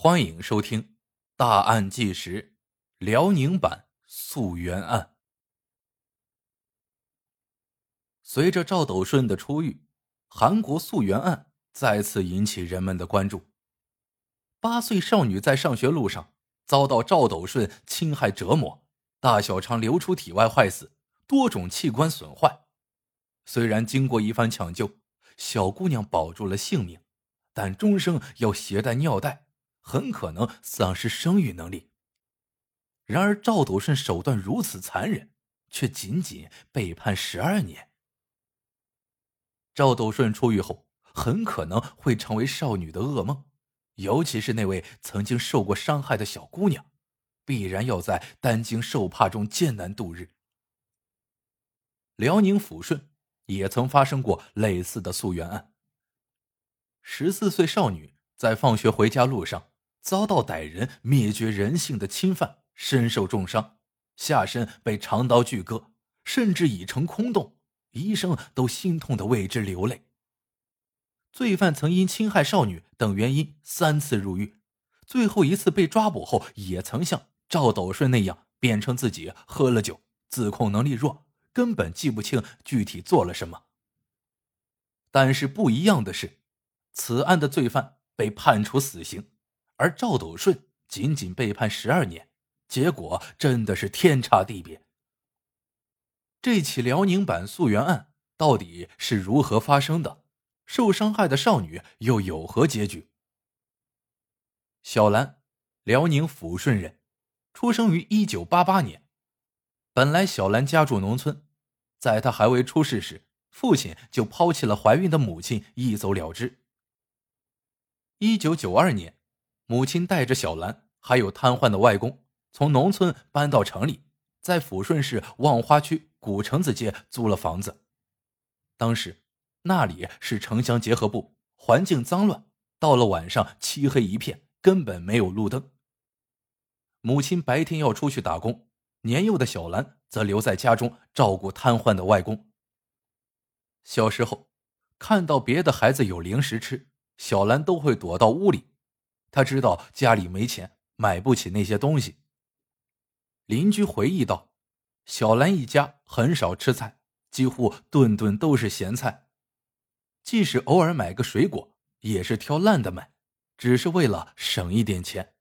欢迎收听《大案纪实》，辽宁版溯源案。随着赵斗顺的出狱，韩国溯源案再次引起人们的关注。八岁少女在上学路上遭到赵斗顺侵害折磨，大小肠流出体外坏死，多种器官损坏。虽然经过一番抢救，小姑娘保住了性命，但终生要携带尿袋。很可能丧失生育能力。然而，赵斗顺手段如此残忍，却仅仅被判十二年。赵斗顺出狱后，很可能会成为少女的噩梦，尤其是那位曾经受过伤害的小姑娘，必然要在担惊受怕中艰难度日。辽宁抚顺也曾发生过类似的溯源案。十四岁少女在放学回家路上。遭到歹人灭绝人性的侵犯，身受重伤，下身被长刀锯割，甚至已成空洞，医生都心痛的为之流泪。罪犯曾因侵害少女等原因三次入狱，最后一次被抓捕后，也曾像赵斗顺那样辩称自己喝了酒，自控能力弱，根本记不清具体做了什么。但是不一样的是，此案的罪犯被判处死刑。而赵斗顺仅仅被判十二年，结果真的是天差地别。这起辽宁版溯源案到底是如何发生的？受伤害的少女又有何结局？小兰，辽宁抚顺人，出生于一九八八年。本来小兰家住农村，在她还未出世时，父亲就抛弃了怀孕的母亲，一走了之。一九九二年。母亲带着小兰，还有瘫痪的外公，从农村搬到城里，在抚顺市望花区古城子街租了房子。当时那里是城乡结合部，环境脏乱，到了晚上漆黑一片，根本没有路灯。母亲白天要出去打工，年幼的小兰则留在家中照顾瘫痪的外公。小时候，看到别的孩子有零食吃，小兰都会躲到屋里。他知道家里没钱，买不起那些东西。邻居回忆道：“小兰一家很少吃菜，几乎顿顿都是咸菜。即使偶尔买个水果，也是挑烂的买，只是为了省一点钱。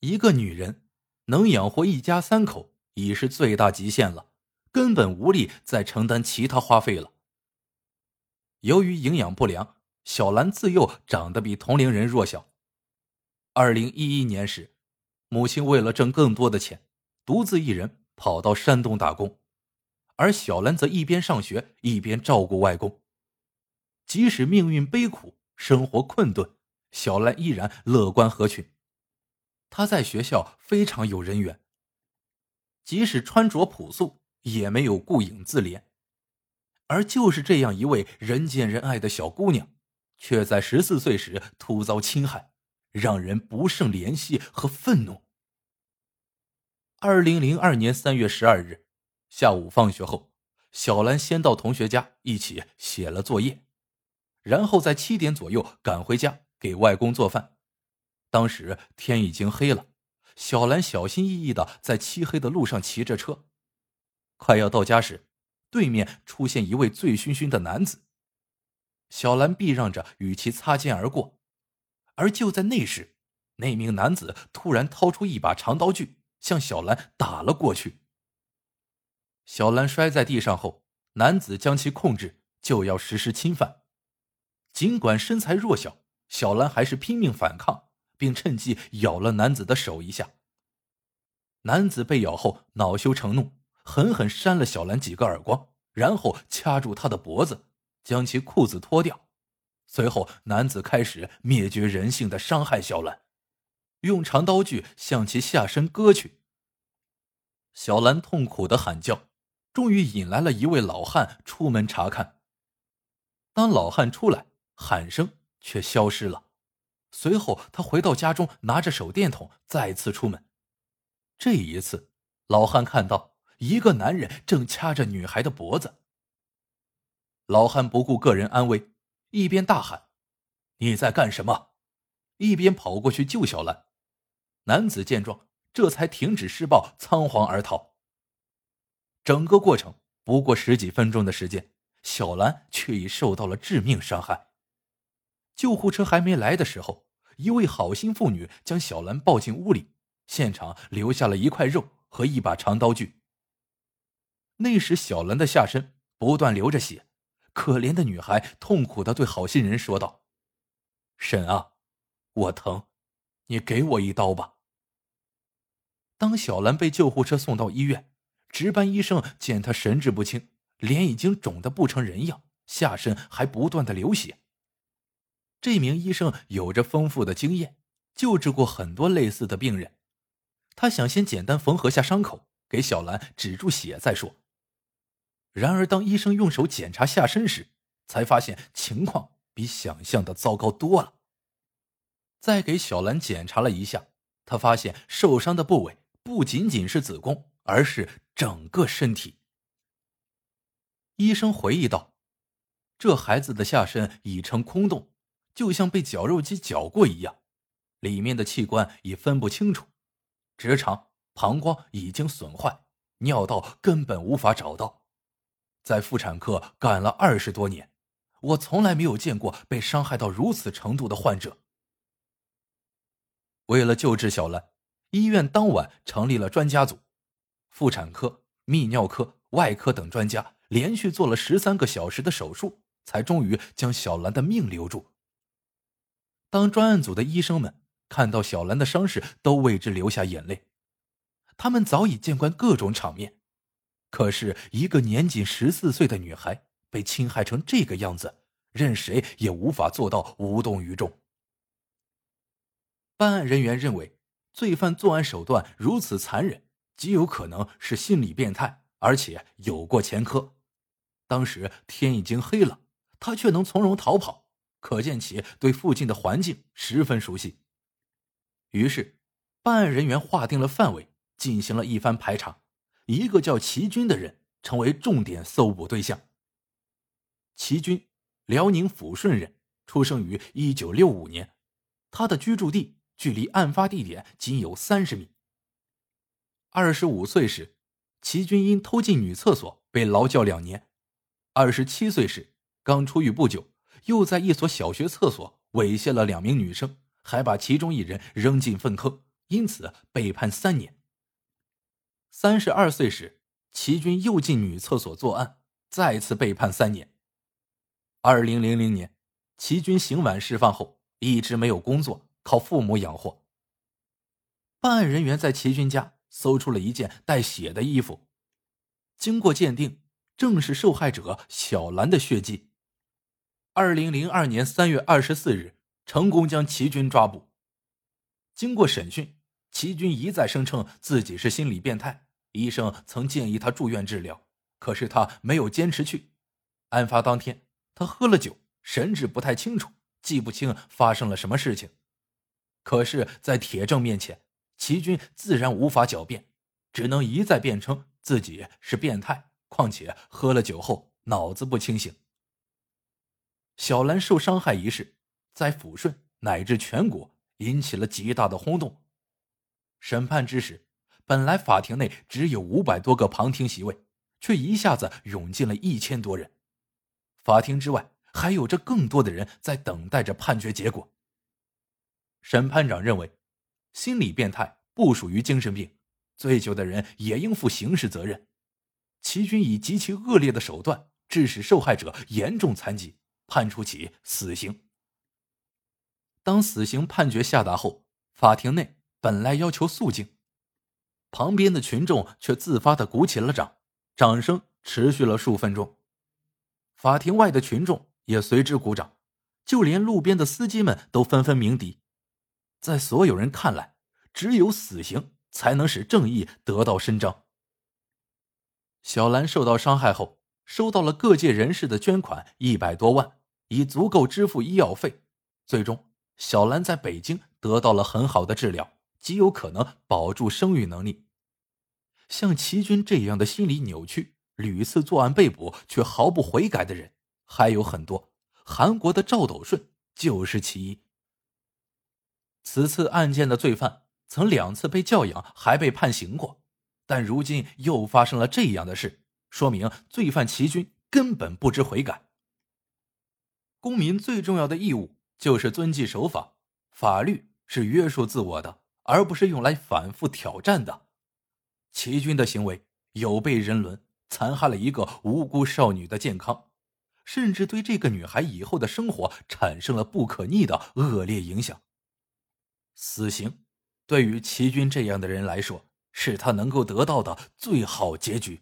一个女人能养活一家三口已是最大极限了，根本无力再承担其他花费了。由于营养不良。”小兰自幼长得比同龄人弱小。二零一一年时，母亲为了挣更多的钱，独自一人跑到山东打工，而小兰则一边上学一边照顾外公。即使命运悲苦，生活困顿，小兰依然乐观合群。她在学校非常有人缘，即使穿着朴素，也没有顾影自怜。而就是这样一位人见人爱的小姑娘。却在十四岁时突遭侵害，让人不胜怜惜和愤怒。二零零二年三月十二日下午放学后，小兰先到同学家一起写了作业，然后在七点左右赶回家给外公做饭。当时天已经黑了，小兰小心翼翼的在漆黑的路上骑着车，快要到家时，对面出现一位醉醺醺的男子。小兰避让着与其擦肩而过，而就在那时，那名男子突然掏出一把长刀具，向小兰打了过去。小兰摔在地上后，男子将其控制，就要实施侵犯。尽管身材弱小，小兰还是拼命反抗，并趁机咬了男子的手一下。男子被咬后恼羞成怒，狠狠扇了小兰几个耳光，然后掐住她的脖子。将其裤子脱掉，随后男子开始灭绝人性的伤害小兰，用长刀具向其下身割去。小兰痛苦的喊叫，终于引来了一位老汉出门查看。当老汉出来，喊声却消失了。随后他回到家中，拿着手电筒再次出门。这一次，老汉看到一个男人正掐着女孩的脖子。老汉不顾个人安危，一边大喊：“你在干什么？”一边跑过去救小兰。男子见状，这才停止施暴，仓皇而逃。整个过程不过十几分钟的时间，小兰却已受到了致命伤害。救护车还没来的时候，一位好心妇女将小兰抱进屋里，现场留下了一块肉和一把长刀具。那时，小兰的下身不断流着血，可怜的女孩痛苦的对好心人说道：“婶啊，我疼，你给我一刀吧。”当小兰被救护车送到医院。值班医生见她神志不清，脸已经肿得不成人样，下身还不断的流血。这名医生有着丰富的经验，救治过很多类似的病人。他想先简单缝合下伤口，给小兰止住血再说。然而，当医生用手检查下身时，才发现情况比想象的糟糕多了。再给小兰检查了一下，他发现受伤的部位不仅仅是子宫。而是整个身体。医生回忆道：“这孩子的下身已成空洞，就像被绞肉机绞过一样，里面的器官已分不清楚，直肠、膀胱已经损坏，尿道根本无法找到。在妇产科干了二十多年，我从来没有见过被伤害到如此程度的患者。为了救治小兰，医院当晚成立了专家组。”妇产科、泌尿科、外科等专家连续做了十三个小时的手术，才终于将小兰的命留住。当专案组的医生们看到小兰的伤势，都为之流下眼泪。他们早已见惯各种场面，可是一个年仅十四岁的女孩被侵害成这个样子，任谁也无法做到无动于衷。办案人员认为，罪犯作案手段如此残忍。极有可能是心理变态，而且有过前科。当时天已经黑了，他却能从容逃跑，可见其对附近的环境十分熟悉。于是，办案人员划定了范围，进行了一番排查。一个叫齐军的人成为重点搜捕对象。齐军，辽宁抚顺人，出生于一九六五年，他的居住地距离案发地点仅有三十米。二十五岁时，齐军因偷进女厕所被劳教两年；二十七岁时，刚出狱不久，又在一所小学厕所猥亵了两名女生，还把其中一人扔进粪坑，因此被判三年。三十二岁时，齐军又进女厕所作案，再次被判三年。二零零零年，齐军刑满释放后，一直没有工作，靠父母养活。办案人员在齐军家。搜出了一件带血的衣服，经过鉴定，正是受害者小兰的血迹。二零零二年三月二十四日，成功将齐军抓捕。经过审讯，齐军一再声称自己是心理变态，医生曾建议他住院治疗，可是他没有坚持去。案发当天，他喝了酒，神志不太清楚，记不清发生了什么事情。可是，在铁证面前。齐军自然无法狡辩，只能一再辩称自己是变态。况且喝了酒后脑子不清醒。小兰受伤害一事在抚顺乃至全国引起了极大的轰动。审判之时，本来法庭内只有五百多个旁听席位，却一下子涌进了一千多人。法庭之外还有着更多的人在等待着判决结果。审判长认为。心理变态不属于精神病，醉酒的人也应负刑事责任。齐军以极其恶劣的手段致使受害者严重残疾，判处其死刑。当死刑判决下达后，法庭内本来要求肃静，旁边的群众却自发的鼓起了掌，掌声持续了数分钟。法庭外的群众也随之鼓掌，就连路边的司机们都纷纷鸣笛。在所有人看来，只有死刑才能使正义得到伸张。小兰受到伤害后，收到了各界人士的捐款一百多万，已足够支付医药费。最终，小兰在北京得到了很好的治疗，极有可能保住生育能力。像齐军这样的心理扭曲、屡次作案被捕却毫不悔改的人还有很多，韩国的赵斗顺就是其一。此次案件的罪犯曾两次被教养，还被判刑过，但如今又发生了这样的事，说明罪犯齐军根本不知悔改。公民最重要的义务就是遵纪守法，法律是约束自我的，而不是用来反复挑战的。齐军的行为有悖人伦，残害了一个无辜少女的健康，甚至对这个女孩以后的生活产生了不可逆的恶劣影响。死刑对于齐军这样的人来说，是他能够得到的最好结局。